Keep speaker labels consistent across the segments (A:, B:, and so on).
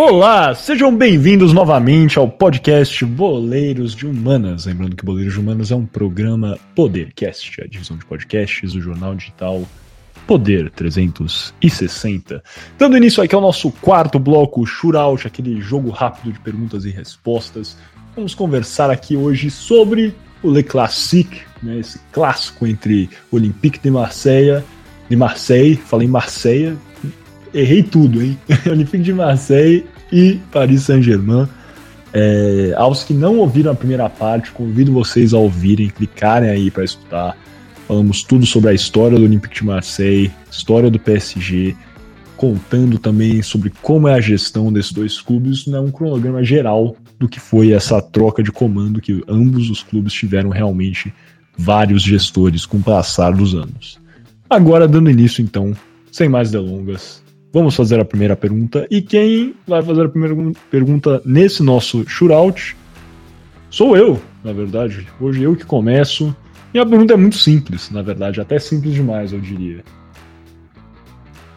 A: Olá, sejam bem-vindos novamente ao podcast Boleiros de Humanas. Lembrando que Boleiros de Humanas é um programa Podercast, a divisão de podcasts do jornal digital Poder 360. Dando início aqui ao nosso quarto bloco, Shootout, aquele jogo rápido de perguntas e respostas. Vamos conversar aqui hoje sobre o Le Classique, né, esse clássico entre Olympique de Marseille, de Marseille, falei Marseille, errei tudo, hein? Olympique de Marseille e Paris Saint-Germain. É, aos que não ouviram a primeira parte, convido vocês a ouvirem, clicarem aí para escutar. Falamos tudo sobre a história do Olympique de Marseille, história do PSG, contando também sobre como é a gestão desses dois clubes. Não é um cronograma geral do que foi essa troca de comando que ambos os clubes tiveram realmente vários gestores com o passar dos anos. Agora, dando início então, sem mais delongas, Vamos fazer a primeira pergunta. E quem vai fazer a primeira pergunta nesse nosso shootout sou eu, na verdade. Hoje eu que começo. E a pergunta é muito simples, na verdade, até simples demais, eu diria.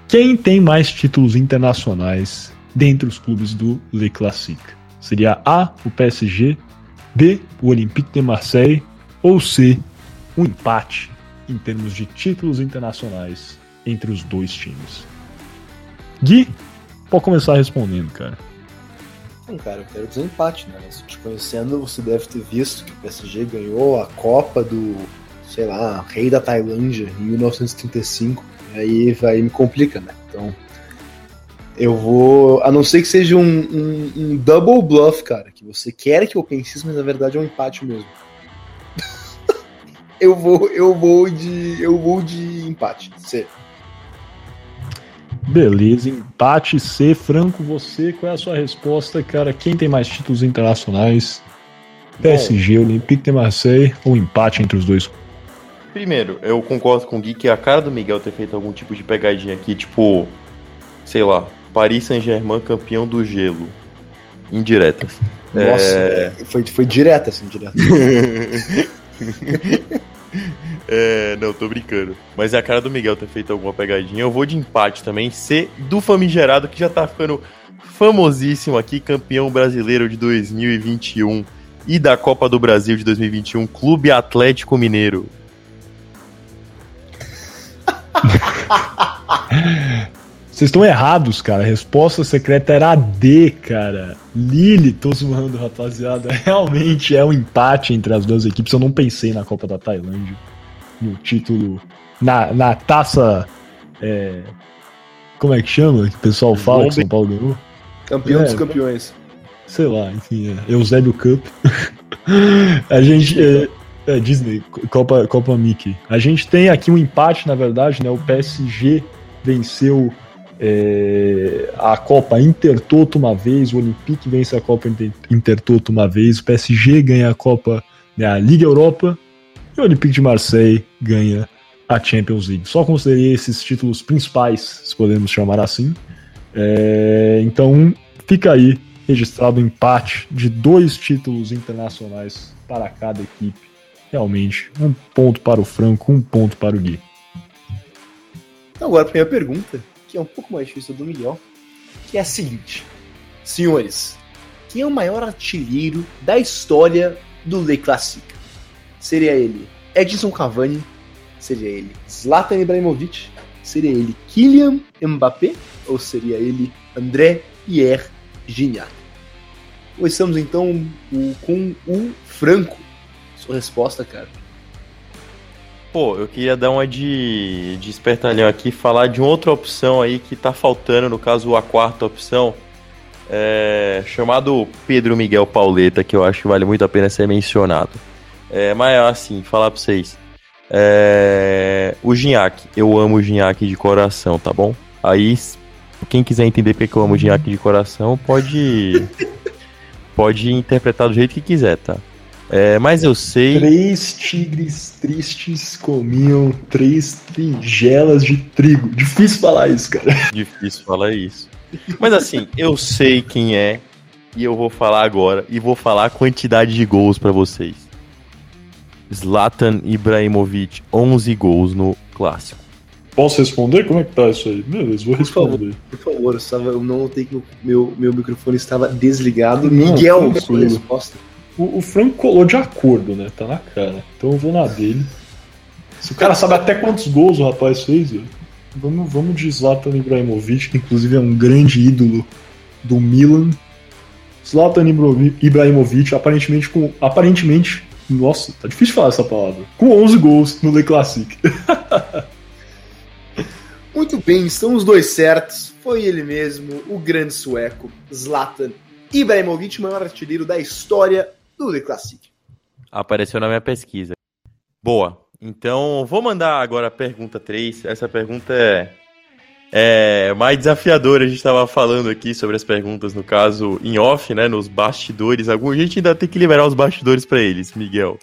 A: Quem tem mais títulos internacionais dentre os clubes do Le Classique? Seria A, o PSG, B, o Olympique de Marseille ou C, um empate em termos de títulos internacionais entre os dois times? Gui, pode começar respondendo, cara.
B: Bom, cara, eu quero desempate, né? Mas te conhecendo, você deve ter visto que o PSG ganhou a Copa do, sei lá, Rei da Tailândia em 1935. E aí vai me complica, né? Então, eu vou. A não ser que seja um, um, um double bluff, cara, que você quer que eu pense isso, mas na verdade é um empate mesmo. eu vou, eu vou de, eu vou de empate. C.
A: Beleza, empate C. Franco, você, qual é a sua resposta, cara? Quem tem mais títulos internacionais? PSG, Bom, Olympique de Marseille ou empate entre os dois?
C: Primeiro, eu concordo com o Gui que a cara do Miguel ter feito algum tipo de pegadinha aqui, tipo, sei lá, Paris Saint-Germain campeão do gelo. Indiretas.
B: Nossa, é... foi, foi direta, assim, direta.
C: É, não, tô brincando. Mas é a cara do Miguel ter feito alguma pegadinha. Eu vou de empate também. Ser do famigerado, que já tá ficando famosíssimo aqui, campeão brasileiro de 2021 e da Copa do Brasil de 2021, Clube Atlético Mineiro.
A: Vocês estão errados, cara. A resposta secreta era D, cara. Lille, tô zoando, rapaziada. Realmente é um empate entre as duas equipes. Eu não pensei na Copa da Tailândia. No título. Na, na taça. É, como é que chama? Que o pessoal fala que São Paulo ganhou?
B: Campeão é, dos campeões.
A: Sei lá, enfim, é. Eusébio Cup. a gente. É, é, Disney, Copa, Copa Mickey. A gente tem aqui um empate, na verdade, né? O PSG venceu é, a Copa Intertoto uma vez, o Olympique vence a Copa Intertoto uma vez, o PSG ganha a Copa, né, a Liga Europa e o Olympique de Marseille ganha a Champions League. Só considerei esses títulos principais, se podemos chamar assim. É, então fica aí registrado o empate de dois títulos internacionais para cada equipe. Realmente, um ponto para o Franco, um ponto para o Gui.
B: Então, agora a minha pergunta que é um pouco mais difícil do Miguel, que é a seguinte: Senhores, quem é o maior artilheiro da história do Le Classique? Seria ele Edson Cavani? Seria ele Zlatan Ibrahimovic? Seria ele Kylian Mbappé? Ou seria ele André Pierre Gignac? Começamos então com o Franco. Sua resposta, cara.
C: Pô, eu queria dar uma de, de espertalhão aqui falar de outra opção aí que tá faltando, no caso a quarta opção, é, chamado Pedro Miguel Pauleta, que eu acho que vale muito a pena ser mencionado. É, mas assim, falar pra vocês. É, o Ginhaque, eu amo o Ginhaque de coração, tá bom? Aí, quem quiser entender porque eu amo o Ginhaque de coração, pode, pode interpretar do jeito que quiser, tá? É, mas eu sei.
A: Três tigres tristes comiam três tigelas de trigo. Difícil falar isso, cara.
C: Difícil falar isso. Mas assim, eu sei quem é e eu vou falar agora e vou falar a quantidade de gols para vocês. Zlatan Ibrahimovic, 11 gols no clássico.
A: Posso responder? Como é que tá isso aí? Beleza, vou responder.
B: Por favor, eu, estava, eu não notei que meu, meu microfone estava desligado.
A: Não,
B: Miguel, sua resposta.
A: O, o Franco colou de acordo, né? Tá na cara. Então eu vou na dele. Se o cara sabe até quantos gols o rapaz fez, velho. Vamos, vamos de Zlatan Ibrahimovic, que inclusive é um grande ídolo do Milan. Zlatan Ibrahimovic, aparentemente com. Aparentemente. Nossa, tá difícil falar essa palavra. Com 11 gols no Le Classic.
B: Muito bem, estão os dois certos. Foi ele mesmo, o grande sueco, Zlatan Ibrahimovic, o maior artilheiro da história do The Classic.
C: Apareceu na minha pesquisa. Boa. Então, vou mandar agora a pergunta 3. Essa pergunta é, é mais desafiadora. A gente estava falando aqui sobre as perguntas, no caso, em off, né? Nos bastidores. Algum, a gente ainda tem que liberar os bastidores para eles, Miguel.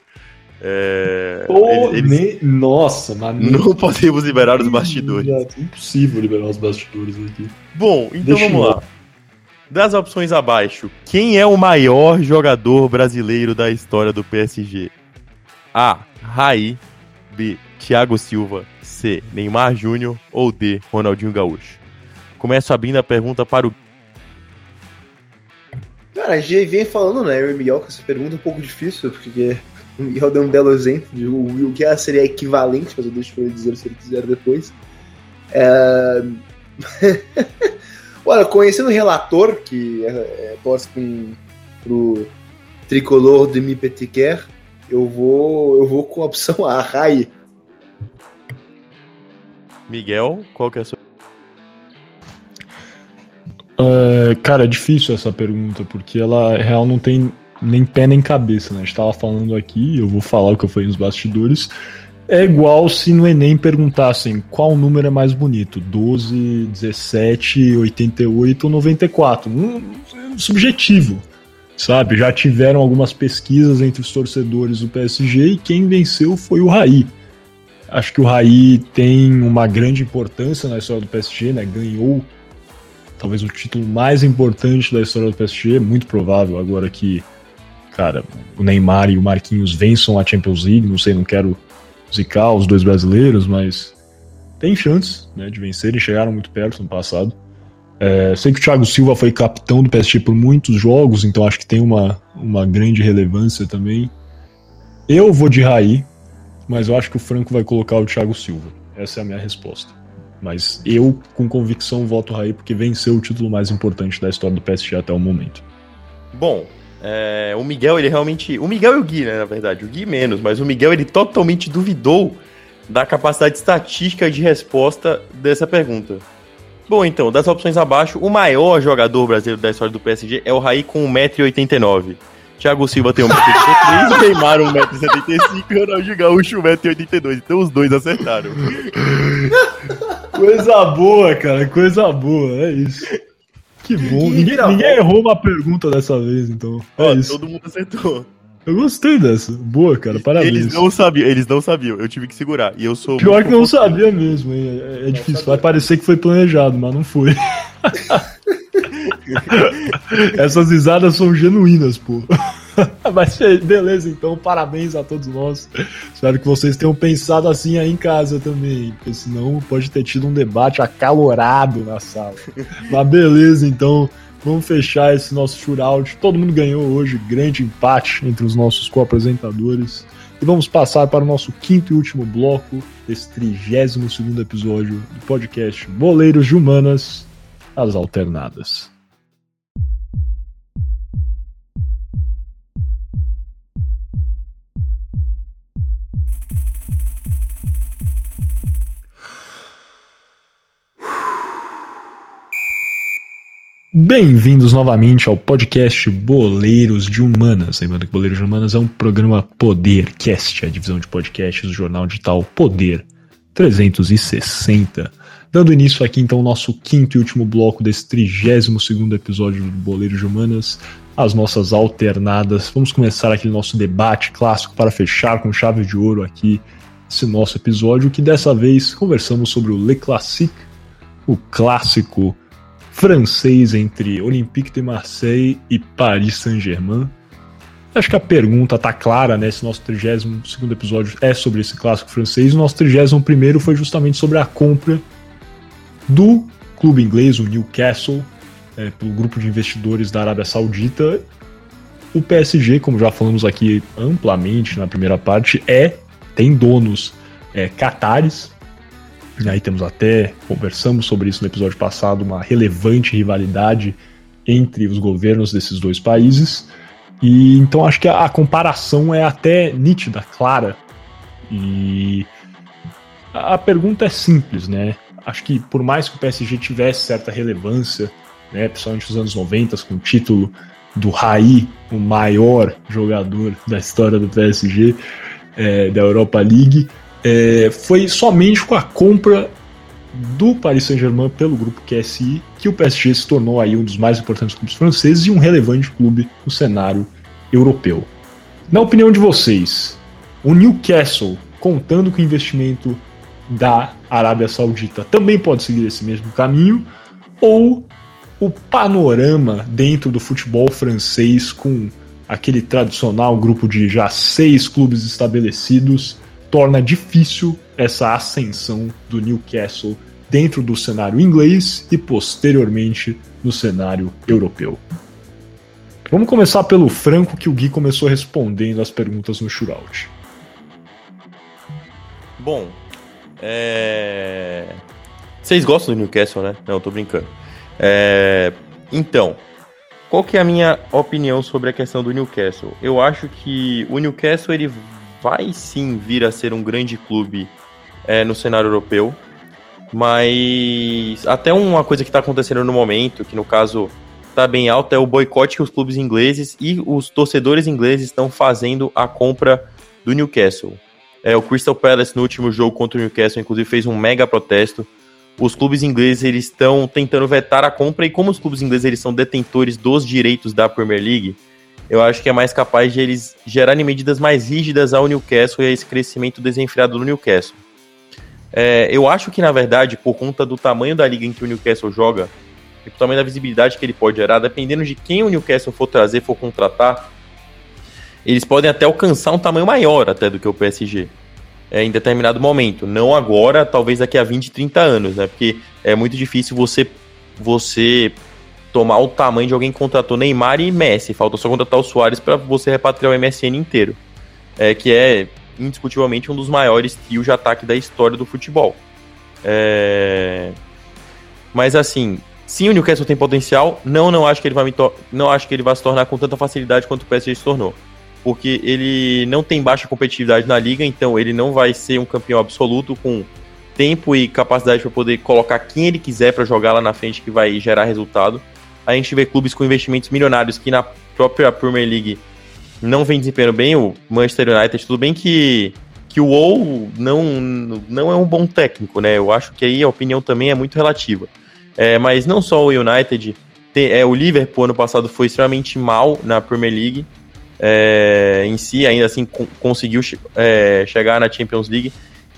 C: É,
A: Pô,
C: eles- eles-
A: nem- Nossa, mas
C: não podemos liberar os bastidores.
A: É impossível liberar os bastidores aqui.
C: Bom, então
A: Deixa
C: vamos
A: eu-
C: lá. Das opções abaixo, quem é o maior jogador brasileiro da história do PSG? A. Raí. B. Thiago Silva. C. Neymar Júnior. Ou D. Ronaldinho Gaúcho. Começo abrindo a pergunta para o.
B: Cara, a gente vem falando, né, eu e Miguel, essa pergunta um pouco difícil, porque o Miguel deu um belo exemplo de o, que seria equivalente, mas eu deixo pra ele dizer se ele quiser depois. É... Olha, conhecendo o relator, que é, é, torce com, pro tricolor de Mi Petit Coeur, eu vou, eu vou com a opção A, Rai.
C: Miguel, qual que é a sua.
A: É, cara, é difícil essa pergunta, porque ela real não tem nem pé nem cabeça, né? A gente tava falando aqui, eu vou falar o que eu falei nos bastidores. É igual se no Enem perguntassem qual número é mais bonito: 12, 17, 88 ou 94. Um, subjetivo, sabe? Já tiveram algumas pesquisas entre os torcedores do PSG e quem venceu foi o Raí. Acho que o Raí tem uma grande importância na história do PSG, né? Ganhou talvez o título mais importante da história do PSG, muito provável agora que, cara, o Neymar e o Marquinhos vençam a Champions League, não sei, não quero zicar os dois brasileiros, mas tem chances né, de vencerem, chegaram muito perto no passado. É, sei que o Thiago Silva foi capitão do PSG por muitos jogos, então acho que tem uma, uma grande relevância também. Eu vou de Raí, mas eu acho que o Franco vai colocar o Thiago Silva. Essa é a minha resposta. Mas eu, com convicção, voto Raí porque venceu o título mais importante da história do PSG até o momento.
C: Bom, é, o Miguel, ele realmente. O Miguel e o Gui, né, na verdade. O Gui menos, mas o Miguel, ele totalmente duvidou da capacidade estatística de resposta dessa pergunta. Bom, então, das opções abaixo, o maior jogador brasileiro da história do PSG é o Raí com 1,89m. Thiago Silva tem 1,83m, Neymar 1,75m e Ronaldinho Gaúcho 1,82m. Então os dois acertaram.
A: Coisa boa, cara, coisa boa, é isso. Que bom.
B: Ninguém
A: Ninguém, errou uma pergunta dessa vez, então. É
C: Ó,
A: isso.
C: todo mundo acertou.
A: Eu gostei dessa. Boa, cara, parabéns.
C: Eles não sabiam, eles não sabiam. Eu tive que segurar. E eu sou.
A: Pior que não sabia mesmo, hein? É, é difícil. Vai parecer que foi planejado, mas não foi. Essas risadas são genuínas, pô. Mas beleza, então, parabéns a todos nós. Espero que vocês tenham pensado assim aí em casa também, porque senão pode ter tido um debate acalorado na sala. Mas beleza, então, vamos fechar esse nosso shootout. Todo mundo ganhou hoje, grande empate entre os nossos co-apresentadores. E vamos passar para o nosso quinto e último bloco desse 32 segundo episódio do podcast Boleiros de Humanas, as alternadas. Bem-vindos novamente ao podcast Boleiros de Humanas. Lembrando que Boleiros de Humanas é um programa Podercast, a divisão de podcasts do jornal digital Poder 360. Dando início aqui então ao nosso quinto e último bloco desse 32 segundo episódio do Boleiros de Humanas, as nossas alternadas. Vamos começar aquele nosso debate clássico para fechar com chave de ouro aqui esse nosso episódio, que dessa vez conversamos sobre o Le Classique, o clássico francês entre Olympique de Marseille e Paris Saint-Germain. Acho que a pergunta tá clara, né? Esse nosso 32 episódio é sobre esse clássico francês. O nosso 31 foi justamente sobre a compra do clube inglês, o Newcastle, é, pelo grupo de investidores da Arábia Saudita. O PSG, como já falamos aqui amplamente na primeira parte, é tem donos é, catares. E aí temos até, conversamos sobre isso no episódio passado, uma relevante rivalidade entre os governos desses dois países. E então acho que a, a comparação é até nítida, clara. E a, a pergunta é simples, né? Acho que por mais que o PSG tivesse certa relevância, né, principalmente nos anos 90, com o título do Raí, o maior jogador da história do PSG, é, da Europa League, é, foi somente com a compra do Paris Saint-Germain pelo grupo QSI que o PSG se tornou aí um dos mais importantes clubes franceses e um relevante clube no cenário europeu. Na opinião de vocês, o Newcastle, contando com o investimento da Arábia Saudita, também pode seguir esse mesmo caminho? Ou o panorama dentro do futebol francês, com aquele tradicional grupo de já seis clubes estabelecidos, torna difícil essa ascensão do Newcastle dentro do cenário inglês e posteriormente no cenário europeu. Vamos começar pelo Franco, que o Gui começou respondendo as perguntas no shootout.
C: Bom, é... vocês gostam do Newcastle, né? Não, tô brincando. É... Então, qual que é a minha opinião sobre a questão do Newcastle? Eu acho que o Newcastle ele vai sim vir a ser um grande clube é, no cenário europeu. Mas até uma coisa que está acontecendo no momento, que no caso está bem alta, é o boicote que os clubes ingleses e os torcedores ingleses estão fazendo a compra do Newcastle. É, o Crystal Palace no último jogo contra o Newcastle, inclusive, fez um mega protesto. Os clubes ingleses eles estão tentando vetar a compra e como os clubes ingleses eles são detentores dos direitos da Premier League, eu acho que é mais capaz de eles gerarem medidas mais rígidas ao Newcastle e a esse crescimento desenfreado do Newcastle. É, eu acho que, na verdade, por conta do tamanho da liga em que o Newcastle joga, e por tamanho da visibilidade que ele pode gerar, dependendo de quem o Newcastle for trazer, for contratar, eles podem até alcançar um tamanho maior até do que o PSG. É, em determinado momento. Não agora, talvez daqui a 20, 30 anos, né? Porque é muito difícil você, você tomar o tamanho de alguém que contratou Neymar e Messi. Falta só contratar o Soares para você repatriar o MSN inteiro. É, que é indiscutivelmente um dos maiores trios de ataque da história do futebol. É... Mas assim, sim, o Newcastle tem potencial. Não, não acho que ele vai não acho que ele vai se tornar com tanta facilidade quanto o PSG se tornou, porque ele não tem baixa competitividade na liga, então ele não vai ser um campeão absoluto com tempo e capacidade para poder colocar quem ele quiser para jogar lá na frente que vai gerar resultado. A gente vê clubes com investimentos milionários que na própria Premier League não vem desempenhando bem, o Manchester United, tudo bem que, que o ou não, não é um bom técnico, né? Eu acho que aí a opinião também é muito relativa. É, mas não só o United, é, o Liverpool ano passado foi extremamente mal na Premier League. É, em si, ainda assim conseguiu é, chegar na Champions League.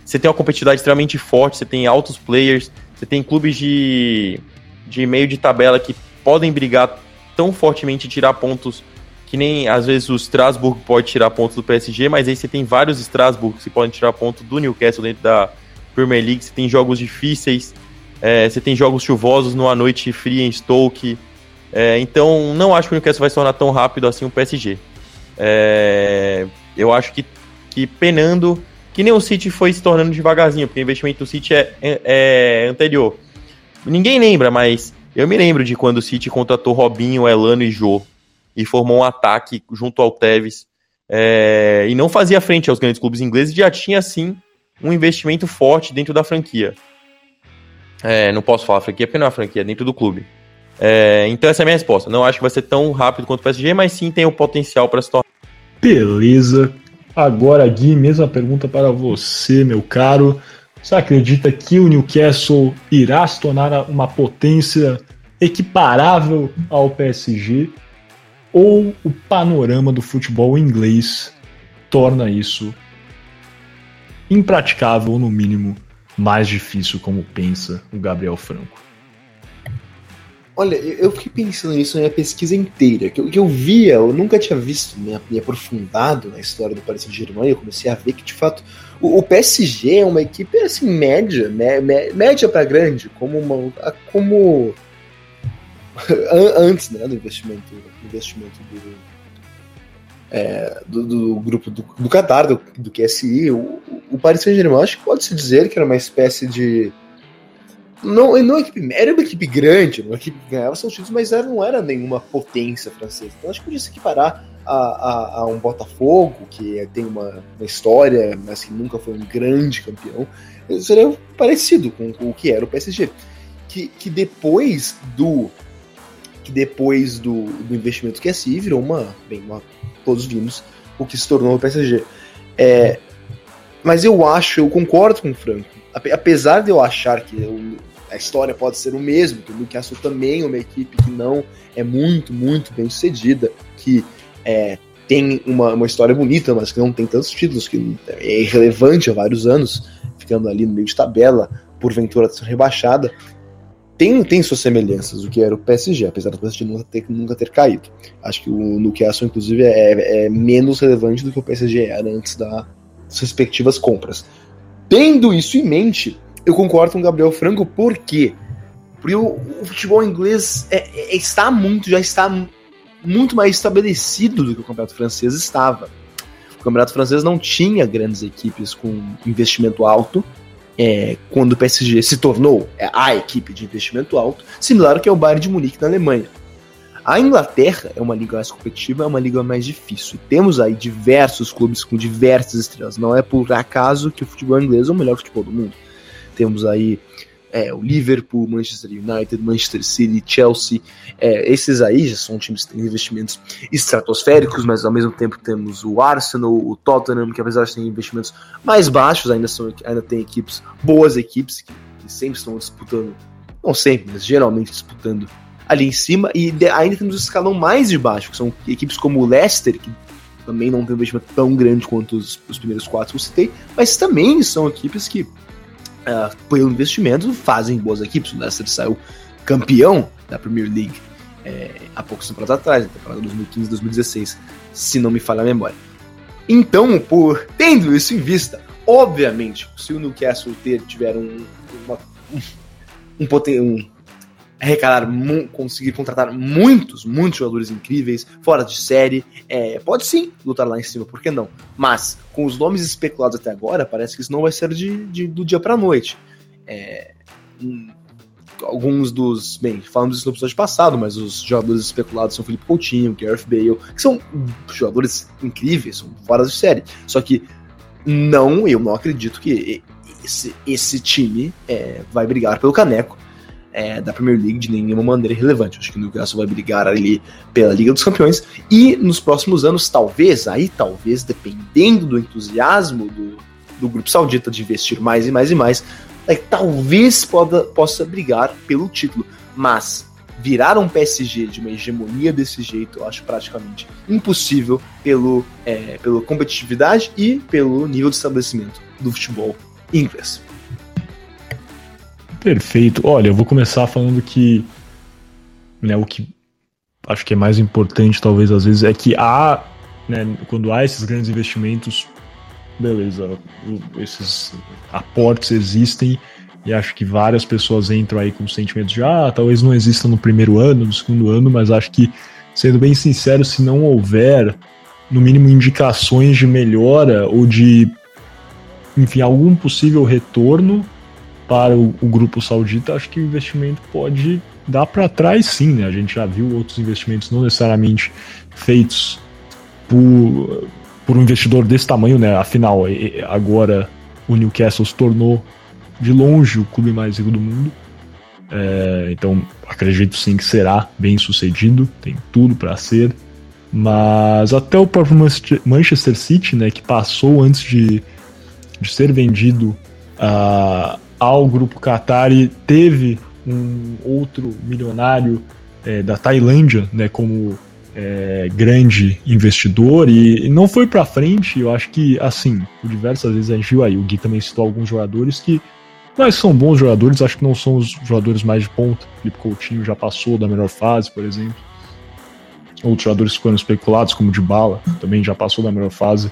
C: Você tem uma competitividade extremamente forte, você tem altos players, você tem clubes de, de meio de tabela que podem brigar tão fortemente e tirar pontos que nem às vezes o Strasbourg pode tirar pontos do PSG, mas aí você tem vários Strasbourg que podem tirar pontos do Newcastle dentro da Premier League. Você tem jogos difíceis, é, você tem jogos chuvosos numa noite fria em Stoke. É, então, não acho que o Newcastle vai se tornar tão rápido assim o PSG. É, eu acho que, que penando, que nem o City foi se tornando devagarzinho, porque o investimento do City é, é, é anterior. Ninguém lembra, mas eu me lembro de quando o City contratou Robinho, Elano e Jô e formou um ataque junto ao Tevez é, e não fazia frente aos grandes clubes ingleses, já tinha sim um investimento forte dentro da franquia. É, não posso falar franquia porque não é franquia, é dentro do clube. É, então essa é a minha resposta. Não acho que vai ser tão rápido quanto o PSG, mas sim tem o potencial para se tornar.
A: Beleza. Agora, Gui, mesma pergunta para você, meu caro. Você acredita que o Newcastle irá se tornar uma potência equiparável ao PSG ou o panorama do futebol inglês torna isso impraticável, ou no mínimo mais difícil, como pensa o Gabriel Franco?
B: Olha, eu fiquei pensando nisso na minha pesquisa inteira, que eu, que eu via, eu nunca tinha visto, me, me aprofundado na história do Paris Saint-Germain, eu comecei a ver que, de fato, o, o PSG é uma equipe, assim, média, me, me, média para grande, como uma, como antes, né, do investimento, do investimento do, é, do, do, grupo do, do Qatar, do, do QSI, o, o Paris Saint-Germain, acho que pode-se dizer que era uma espécie de não, não é equipe, era uma equipe grande, uma equipe que ganhava seus títulos, mas era, não era nenhuma potência francesa. Então acho que podia se equiparar a, a, a, um Botafogo, que tem uma, uma, história, mas que nunca foi um grande campeão. Seria parecido com, com o que era o PSG. Que, que depois do que depois do, do investimento que é si virou uma, bem, uma, todos vimos o que se tornou o PSG. É, mas eu acho, eu concordo com o Franco. Apesar de eu achar que a história pode ser o mesmo, que o Newcastle também é uma equipe que não é muito, muito bem sucedida, que é, tem uma, uma história bonita, mas que não tem tantos títulos, que é irrelevante há vários anos, ficando ali no meio de tabela, porventura ser rebaixada. Tem, tem suas semelhanças, o que era o PSG, apesar do PSG nunca ter, nunca ter caído. Acho que o Newcastle, inclusive, é, é menos relevante do que o PSG era antes das respectivas compras. Tendo isso em mente, eu concordo com o Gabriel Franco, por quê? Porque o, o futebol inglês é, é, está muito, já está muito mais estabelecido do que o campeonato francês estava. O campeonato francês não tinha grandes equipes com investimento alto, é, quando o PSG se tornou a equipe de investimento alto, similar ao que é o Bayern de Munique na Alemanha. A Inglaterra é uma liga mais competitiva, é uma liga mais difícil. Temos aí diversos clubes com diversas estrelas. Não é por acaso que o futebol inglês é o melhor futebol do mundo. Temos aí é, o Liverpool, Manchester United, Manchester City, Chelsea. É, esses aí já são times que têm investimentos estratosféricos, mas ao mesmo tempo temos o Arsenal, o Tottenham, que apesar de ter investimentos mais baixos, ainda, são, ainda tem equipes, boas equipes, que, que sempre estão disputando, não sempre, mas geralmente disputando ali em cima. E ainda temos o escalão mais de baixo, que são equipes como o Leicester, que também não tem um investimento tão grande quanto os, os primeiros quatro que eu citei, mas também são equipes que pelo investimento, fazem boas equipes. O Leicester saiu campeão da Premier League é, há poucos temporadas atrás, na temporada 2015-2016, se não me falha a memória. Então, por tendo isso em vista, obviamente, se o Newcastle ter, tiver um, uma, um, um, um arrecadar, conseguir contratar muitos, muitos jogadores incríveis, fora de série, é, pode sim lutar lá em cima, por que não? Mas, com os nomes especulados até agora, parece que isso não vai ser de, de do dia pra noite. É, um, alguns dos. Bem, falamos isso no episódio passado, mas os jogadores especulados são Felipe Coutinho, Gareth Bale, que são jogadores incríveis, são fora de série. Só que não, eu não acredito que esse, esse time é, vai brigar pelo caneco é, da Premier League de nenhuma maneira relevante. Acho que o Newcastle vai brigar ali pela Liga dos Campeões e nos próximos anos, talvez, aí talvez, dependendo do entusiasmo do, do grupo saudita de investir mais e mais e mais, é, talvez poda, possa brigar pelo título. Mas virar um PSG de uma hegemonia desse jeito, eu acho praticamente impossível pelo, é, pela competitividade e pelo nível de estabelecimento do futebol inglês.
A: Perfeito. Olha, eu vou começar falando que né, o que acho que é mais importante, talvez, às vezes, é que há, né, quando há esses grandes investimentos, beleza, esses aportes existem, e acho que várias pessoas entram aí com sentimentos de, ah, talvez não exista no primeiro ano, no segundo ano, mas acho que, sendo bem sincero, se não houver, no mínimo, indicações de melhora ou de, enfim, algum possível retorno, para o, o grupo saudita, acho que o investimento pode dar para trás sim, né? A gente já viu outros investimentos não necessariamente feitos por, por um investidor desse tamanho, né? Afinal, agora o Newcastle se tornou de longe o clube mais rico do mundo. É, então, acredito sim que será bem sucedido, tem tudo para ser. Mas até o próprio Manchester City, né, que passou antes de, de ser vendido a, ao grupo Qatari teve um outro milionário é, da Tailândia, né, como é, grande investidor e, e não foi para frente. Eu acho que, assim, diversas vezes a gente viu aí, o Gui também citou alguns jogadores que mas são bons jogadores, acho que não são os jogadores mais de ponta. Felipe Coutinho já passou da melhor fase, por exemplo. Outros jogadores foram especulados, como o de Bala, também já passou da melhor fase.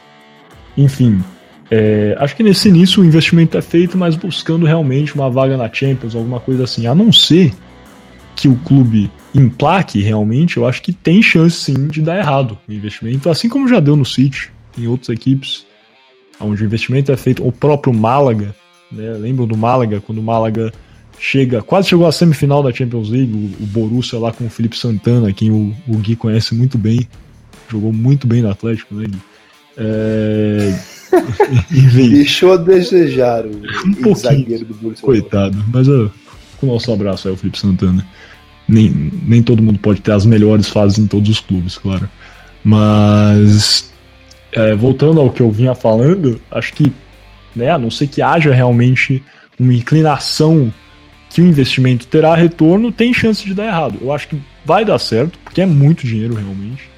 A: Enfim, é, acho que nesse início o investimento é feito, mas buscando realmente uma vaga na Champions, alguma coisa assim. A não ser que o clube emplaque realmente, eu acho que tem chance sim de dar errado o investimento, assim como já deu no City, em outras equipes, onde o investimento é feito. O próprio Málaga, né? Lembram do Málaga, quando o Málaga chega, quase chegou à semifinal da Champions League, o, o Borussia lá com o Felipe Santana, quem o, o Gui conhece muito bem, jogou muito bem no Atlético, né, Gui? É...
B: Deixou a desejar o
A: um zagueiro do Borussia. Coitado, mas ó, com o nosso abraço aí, o Felipe Santana. Nem, nem todo mundo pode ter as melhores fases em todos os clubes, claro. Mas é, voltando ao que eu vinha falando, acho que, né, a não ser que haja realmente uma inclinação que o investimento terá retorno, tem chance de dar errado. Eu acho que vai dar certo, porque é muito dinheiro realmente.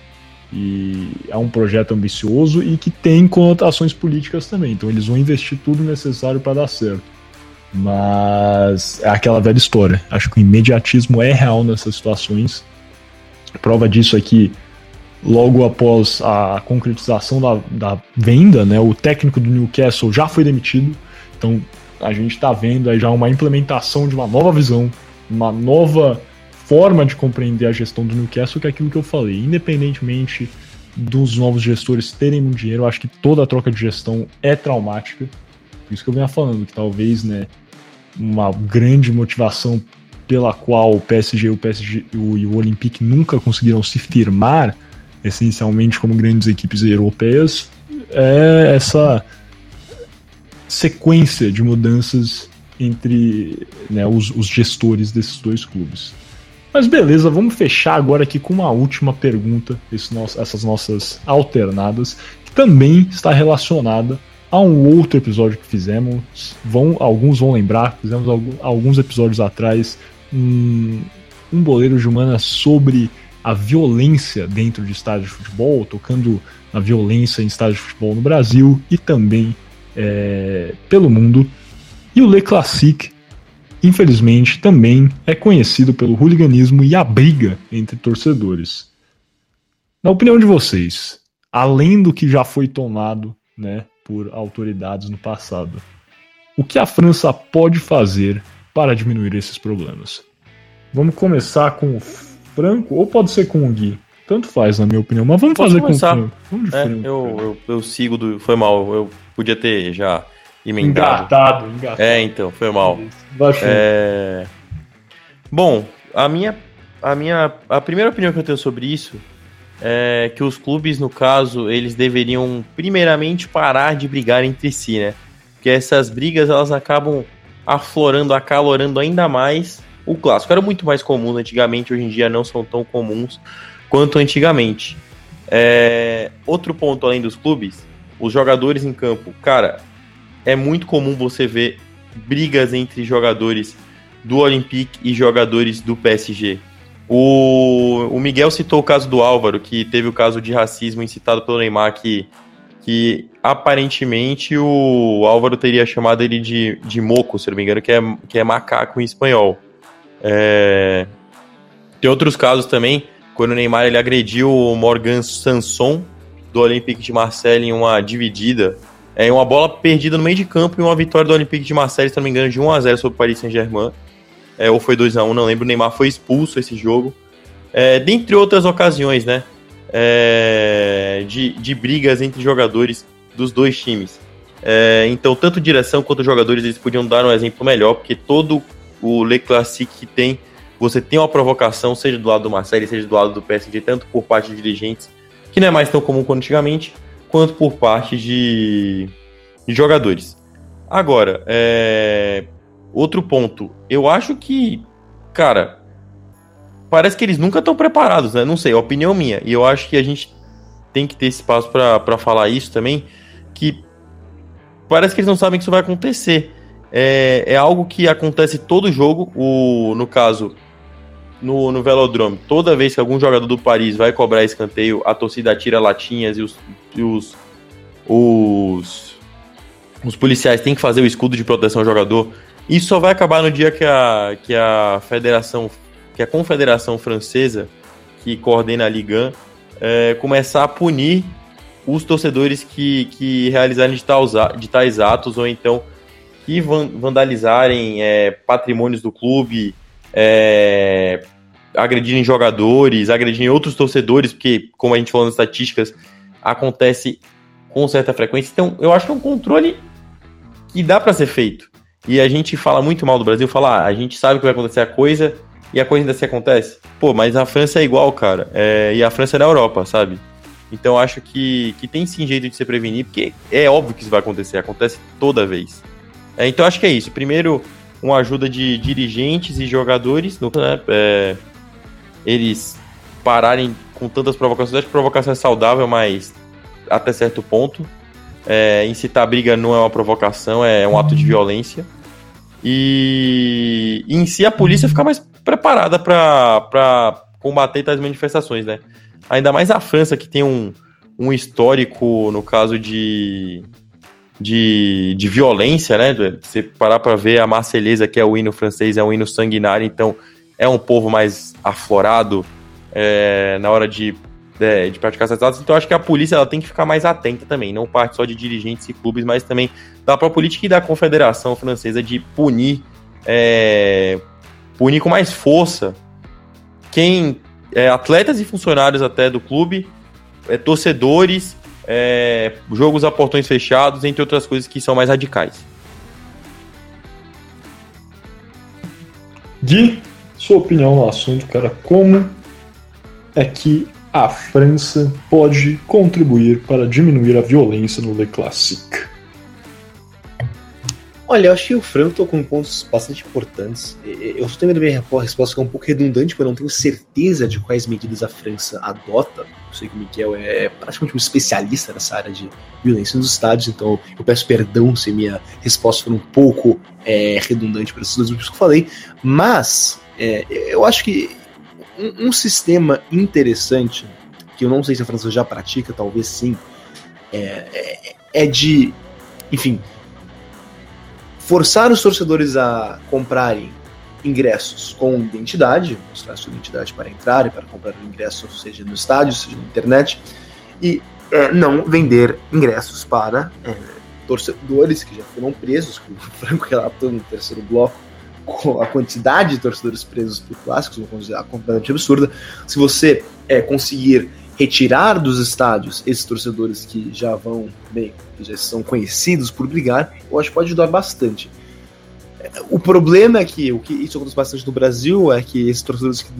A: E é um projeto ambicioso e que tem conotações políticas também. Então eles vão investir tudo necessário para dar certo. Mas é aquela velha história. Acho que o imediatismo é real nessas situações. Prova disso é que logo após a concretização da, da venda, né, o técnico do Newcastle já foi demitido. Então a gente está vendo aí já uma implementação de uma nova visão, uma nova forma de compreender a gestão do Newcastle, que é aquilo que eu falei. Independentemente dos novos gestores terem muito dinheiro, eu acho que toda a troca de gestão é traumática. Por isso que eu venho falando, que talvez, né, uma grande motivação pela qual o PSG, o PSG e o Olympique nunca conseguiram se firmar, essencialmente como grandes equipes europeias, é essa sequência de mudanças entre né, os, os, gestores desses dois clubes. Mas beleza, vamos fechar agora aqui com uma última pergunta, nosso, essas nossas alternadas, que também está relacionada a um outro episódio que fizemos. Vão, alguns vão lembrar, fizemos alguns episódios atrás um, um boleiro de humana sobre a violência dentro de estádios de futebol, tocando a violência em estádios de futebol no Brasil e também é, pelo mundo. E o Le Classique, infelizmente, também é conhecido pelo hooliganismo e a briga entre torcedores. Na opinião de vocês, além do que já foi tomado né, por autoridades no passado, o que a França pode fazer para diminuir esses problemas? Vamos começar com o Franco ou pode ser com o Gui? Tanto faz, na minha opinião, mas vamos Pode fazer começar. com o Franco. Vamos
C: de é, Franco. Eu, eu, eu, sigo do. Foi mal, eu Podia ter já emendado.
A: Engatado, engatado.
C: É, então, foi mal. É... Bom, a minha, a minha. A primeira opinião que eu tenho sobre isso é que os clubes, no caso, eles deveriam primeiramente parar de brigar entre si, né? Porque essas brigas elas acabam aflorando, acalorando ainda mais o clássico. Era muito mais comum antigamente, hoje em dia não são tão comuns quanto antigamente. É... Outro ponto além dos clubes os jogadores em campo. Cara, é muito comum você ver brigas entre jogadores do Olympique e jogadores do PSG. O, o Miguel citou o caso do Álvaro, que teve o caso de racismo incitado pelo Neymar, que, que aparentemente o Álvaro teria chamado ele de, de moco, se não me engano, que é, que é macaco em espanhol. É... Tem outros casos também, quando o Neymar ele agrediu o Morgan Sanson, do Olympique de Marseille em uma dividida. É uma bola perdida no meio de campo e uma vitória do Olympique de Marseille, se não me engano, de 1 a 0 sobre o Paris Saint-Germain. É, ou foi 2 a 1 não lembro. O Neymar foi expulso esse jogo. É, dentre outras ocasiões, né? É, de, de brigas entre jogadores dos dois times. É, então, tanto direção quanto jogadores eles podiam dar um exemplo melhor, porque todo o Le Classique que tem, você tem uma provocação, seja do lado do Marseille, seja do lado do PSG, tanto por parte de dirigentes que não é mais tão comum quanto antigamente, quanto por parte de, de jogadores. Agora, é... outro ponto. Eu acho que, cara, parece que eles nunca estão preparados, né? Não sei, é opinião minha. E eu acho que a gente tem que ter espaço para falar isso também, que parece que eles não sabem que isso vai acontecer. É, é algo que acontece todo jogo. O, no caso, no, no velodrome, toda vez que algum jogador do Paris vai cobrar escanteio, a torcida tira latinhas e os, e os, os, os policiais têm que fazer o escudo de proteção ao jogador. Isso só vai acabar no dia que a, que a federação, que a confederação francesa, que coordena a Ligue 1, é, começar a punir os torcedores que, que realizarem de tais, de tais atos ou então que vandalizarem é, patrimônios do clube, é, agredirem jogadores, agredirem outros torcedores, porque, como a gente falou nas estatísticas, acontece com certa frequência. Então, eu acho que é um controle que dá para ser feito. E a gente fala muito mal do Brasil, fala, ah, a gente sabe que vai acontecer a coisa e a coisa ainda se acontece. Pô, mas a França é igual, cara. É, e a França é da Europa, sabe? Então acho que, que tem sim jeito de se prevenir, porque é óbvio que isso vai acontecer, acontece toda vez. É, então acho que é isso. Primeiro, uma ajuda de dirigentes e jogadores, né, é, eles pararem com tantas provocações. Acho que provocação é saudável, mas até certo ponto. É, incitar briga não é uma provocação, é um ato de violência. E, e em si a polícia ficar mais preparada para combater tais manifestações, né? Ainda mais a França, que tem um, um histórico, no caso de, de, de violência, né? Você parar para ver a Marselhesa, que é o hino francês, é um hino sanguinário, então é um povo mais aflorado é, na hora de é, de praticar essas atos. Então acho que a polícia ela tem que ficar mais atenta também, não parte só de dirigentes e clubes, mas também da própria política e da Confederação Francesa de punir, é, punir com mais força quem é, atletas e funcionários até do clube, é, torcedores, é, jogos a portões fechados, entre outras coisas que são mais radicais.
A: Gui, sua opinião no assunto, cara, como é que a França pode contribuir para diminuir a violência no Le Classique?
B: Olha, eu acho que o Franco tocou em pontos bastante importantes. Eu estou tendo a minha resposta que é um pouco redundante, porque eu não tenho certeza de quais medidas a França adota. Eu sei que o Miguel é praticamente um especialista nessa área de violência nos estádios, então eu peço perdão se minha resposta for um pouco é, redundante para esses dois grupos que eu falei, mas é, eu acho que um, um, sistema interessante, que eu não sei se a França já pratica, talvez sim, é, é, é de, enfim, forçar os torcedores a comprarem ingressos com identidade, mostrar sua identidade para entrar e para comprar o ingresso, seja no estádio, seja na internet, e é, não vender ingressos para é, torcedores que já foram presos, como o Franco relatou no terceiro bloco, a quantidade de torcedores presos por clássicos, uma completamente absurda. Se você é, conseguir retirar dos estádios esses torcedores que já vão, bem, que já são conhecidos por brigar, eu acho que pode ajudar bastante. O problema é que o que isso acontece bastante no Brasil é que esses torcedores que,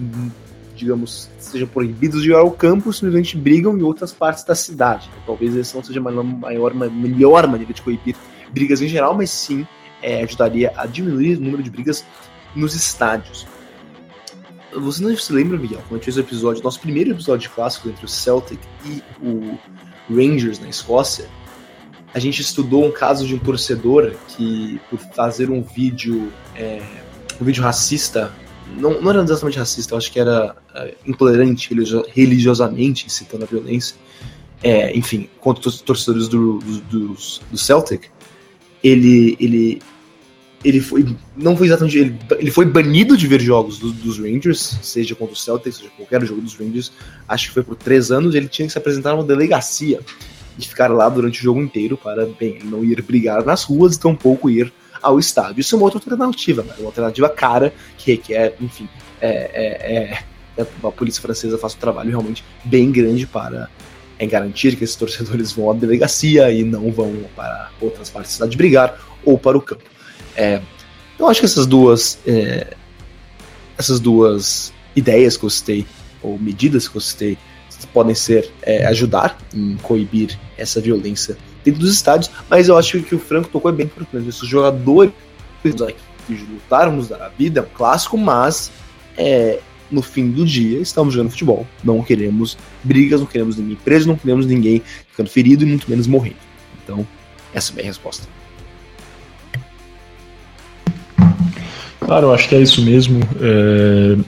B: digamos, sejam proibidos de ir ao campo simplesmente brigam em outras partes da cidade. Talvez essa não seja a maior, melhor maneira de coibir brigas em geral, mas sim é, ajudaria a diminuir o número de brigas nos estádios. Você não se lembra, Miguel, quando a gente fez o episódio, nosso primeiro episódio clássico entre o Celtic e o Rangers na Escócia, a gente estudou um caso de um torcedor que, por fazer um vídeo, é, um vídeo racista, não, não era exatamente racista, eu acho que era é, intolerante religiosamente, incitando a violência, é, enfim, contra os torcedores do, do, do, do Celtic, ele, ele, ele foi. Não foi exatamente. Ele, ele foi banido de ver jogos do, dos Rangers, seja contra o Celtics, seja qualquer jogo dos Rangers. Acho que foi por três anos. Ele tinha que se apresentar numa delegacia e ficar lá durante o jogo inteiro para, bem, não ir brigar nas ruas e tampouco ir ao estádio. Isso é uma outra alternativa, né? uma alternativa cara que requer, enfim, é, é, é, a polícia francesa faz um trabalho realmente bem grande para é, garantir que esses torcedores vão à delegacia e não vão para outras partes da cidade brigar ou para o campo. É, eu acho que essas duas é, essas duas ideias que eu citei, ou medidas que eu citei, podem ser é, ajudar em coibir essa violência dentro dos estádios, mas eu acho que o Franco tocou bem importante. Esses jogadores que lutaram nos dar a vida, é um clássico, mas é, no fim do dia estamos jogando futebol. Não queremos brigas, não queremos ninguém preso, não queremos ninguém ficando ferido e muito menos morrendo. Então, essa é a minha resposta.
A: Claro, eu acho que é isso mesmo. É...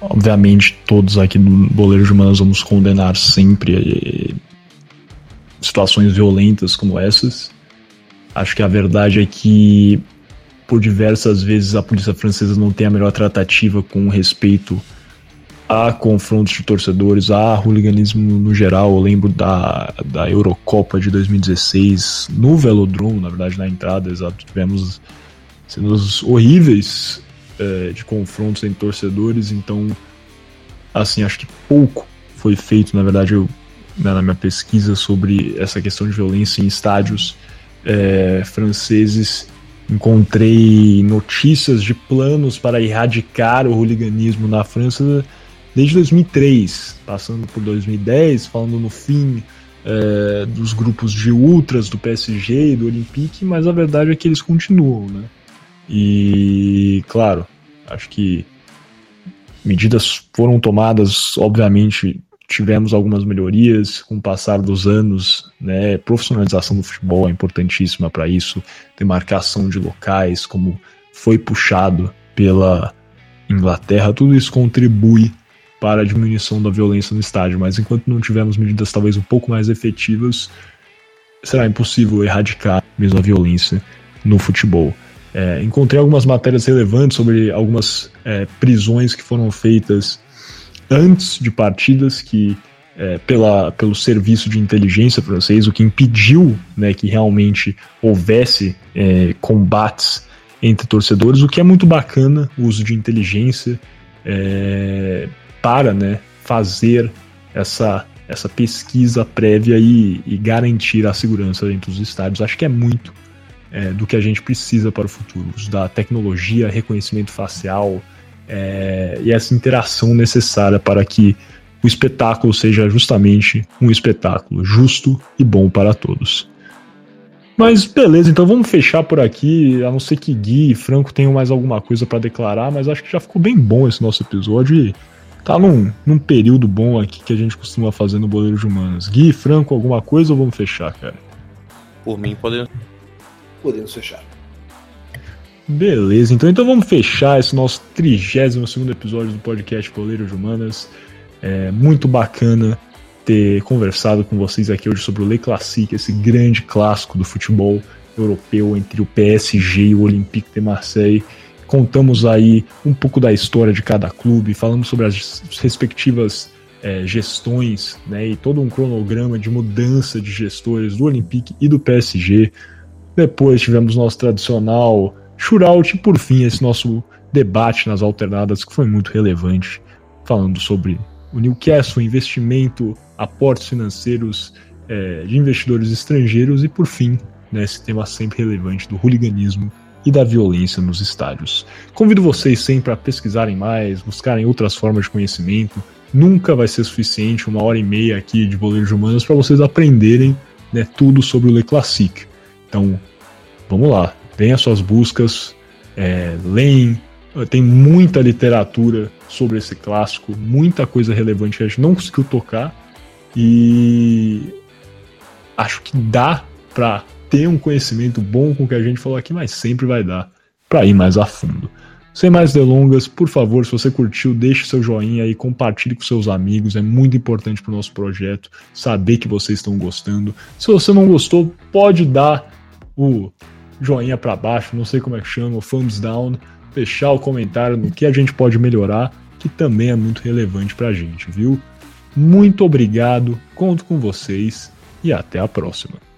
A: Obviamente, todos aqui no Boleiro de Humanas vamos condenar sempre é, situações violentas como essas. Acho que a verdade é que por diversas vezes a polícia francesa não tem a melhor tratativa com respeito a confrontos de torcedores, a hooliganismo no geral. Eu lembro da, da Eurocopa de 2016 no Velodrome, na verdade, na entrada, exato. Tivemos cenas horríveis é, de confrontos entre torcedores, então, assim, acho que pouco foi feito, na verdade, eu, né, na minha pesquisa sobre essa questão de violência em estádios é, franceses encontrei notícias de planos para erradicar o hooliganismo na França desde 2003, passando por 2010, falando no fim é, dos grupos de ultras do PSG e do Olympique, mas a verdade é que eles continuam, né? E, claro, acho que medidas foram tomadas, obviamente, tivemos algumas melhorias com o passar dos anos, né? Profissionalização do futebol é importantíssima para isso, demarcação de locais, como foi puxado pela Inglaterra, tudo isso contribui para a diminuição da violência no estádio, mas enquanto não tivermos medidas talvez um pouco mais efetivas, será impossível erradicar mesmo a violência no futebol. É, encontrei algumas matérias relevantes sobre algumas é, prisões que foram feitas antes de partidas que é, pela, pelo serviço de inteligência francês, o que impediu né, que realmente houvesse é, combates entre torcedores, o que é muito bacana o uso de inteligência é, para né, fazer essa, essa pesquisa prévia e, e, garantir a segurança dentro dos estádios. Acho que é muito é, do que a gente precisa para o futuro. Da tecnologia, reconhecimento facial, é, e essa interação necessária para que o espetáculo seja justamente um espetáculo justo e bom para todos. Mas beleza, então vamos fechar por aqui, a não ser que Gui e Franco tenham mais alguma coisa para declarar, mas acho que já ficou bem bom esse nosso episódio e tá num, num período bom aqui que a gente costuma fazer no Boleiro de Humanas. Gui Franco, alguma coisa ou vamos fechar, cara?
C: Por mim, podemos.
B: Podemos fechar.
A: Beleza, então, então vamos fechar esse nosso 32 episódio do podcast Poleiro de Humanas. É muito bacana ter conversado com vocês aqui hoje sobre o Le Classique, esse grande clássico do futebol europeu entre o PSG e o Olympique de Marseille. Contamos aí um pouco da história de cada clube, falamos sobre as respectivas é, gestões né, e todo um cronograma de mudança de gestores do Olympique e do PSG. Depois tivemos nosso tradicional shootout e por fim esse nosso debate nas alternadas que foi muito relevante, falando sobre o Newcastle, investimento, aportes financeiros é, de investidores estrangeiros e por fim né, esse tema sempre relevante do hooliganismo e da violência nos estádios. Convido vocês sempre a pesquisarem mais, buscarem outras formas de conhecimento. Nunca vai ser suficiente uma hora e meia aqui de boleiros humanos para vocês aprenderem né, tudo sobre o Le Classique. Então, vamos lá, deem as suas buscas, é, leem, tem muita literatura sobre esse clássico, muita coisa relevante que a gente não conseguiu tocar e acho que dá para ter um conhecimento bom com o que a gente falou aqui, mas sempre vai dar para ir mais a fundo. Sem mais delongas, por favor, se você curtiu, deixe seu joinha e compartilhe com seus amigos. É muito importante para o nosso projeto saber que vocês estão gostando. Se você não gostou, pode dar o joinha para baixo, não sei como é que chama, thumbs down, deixar o comentário no que a gente pode melhorar, que também é muito relevante para a gente, viu? Muito obrigado, conto com vocês e até a próxima.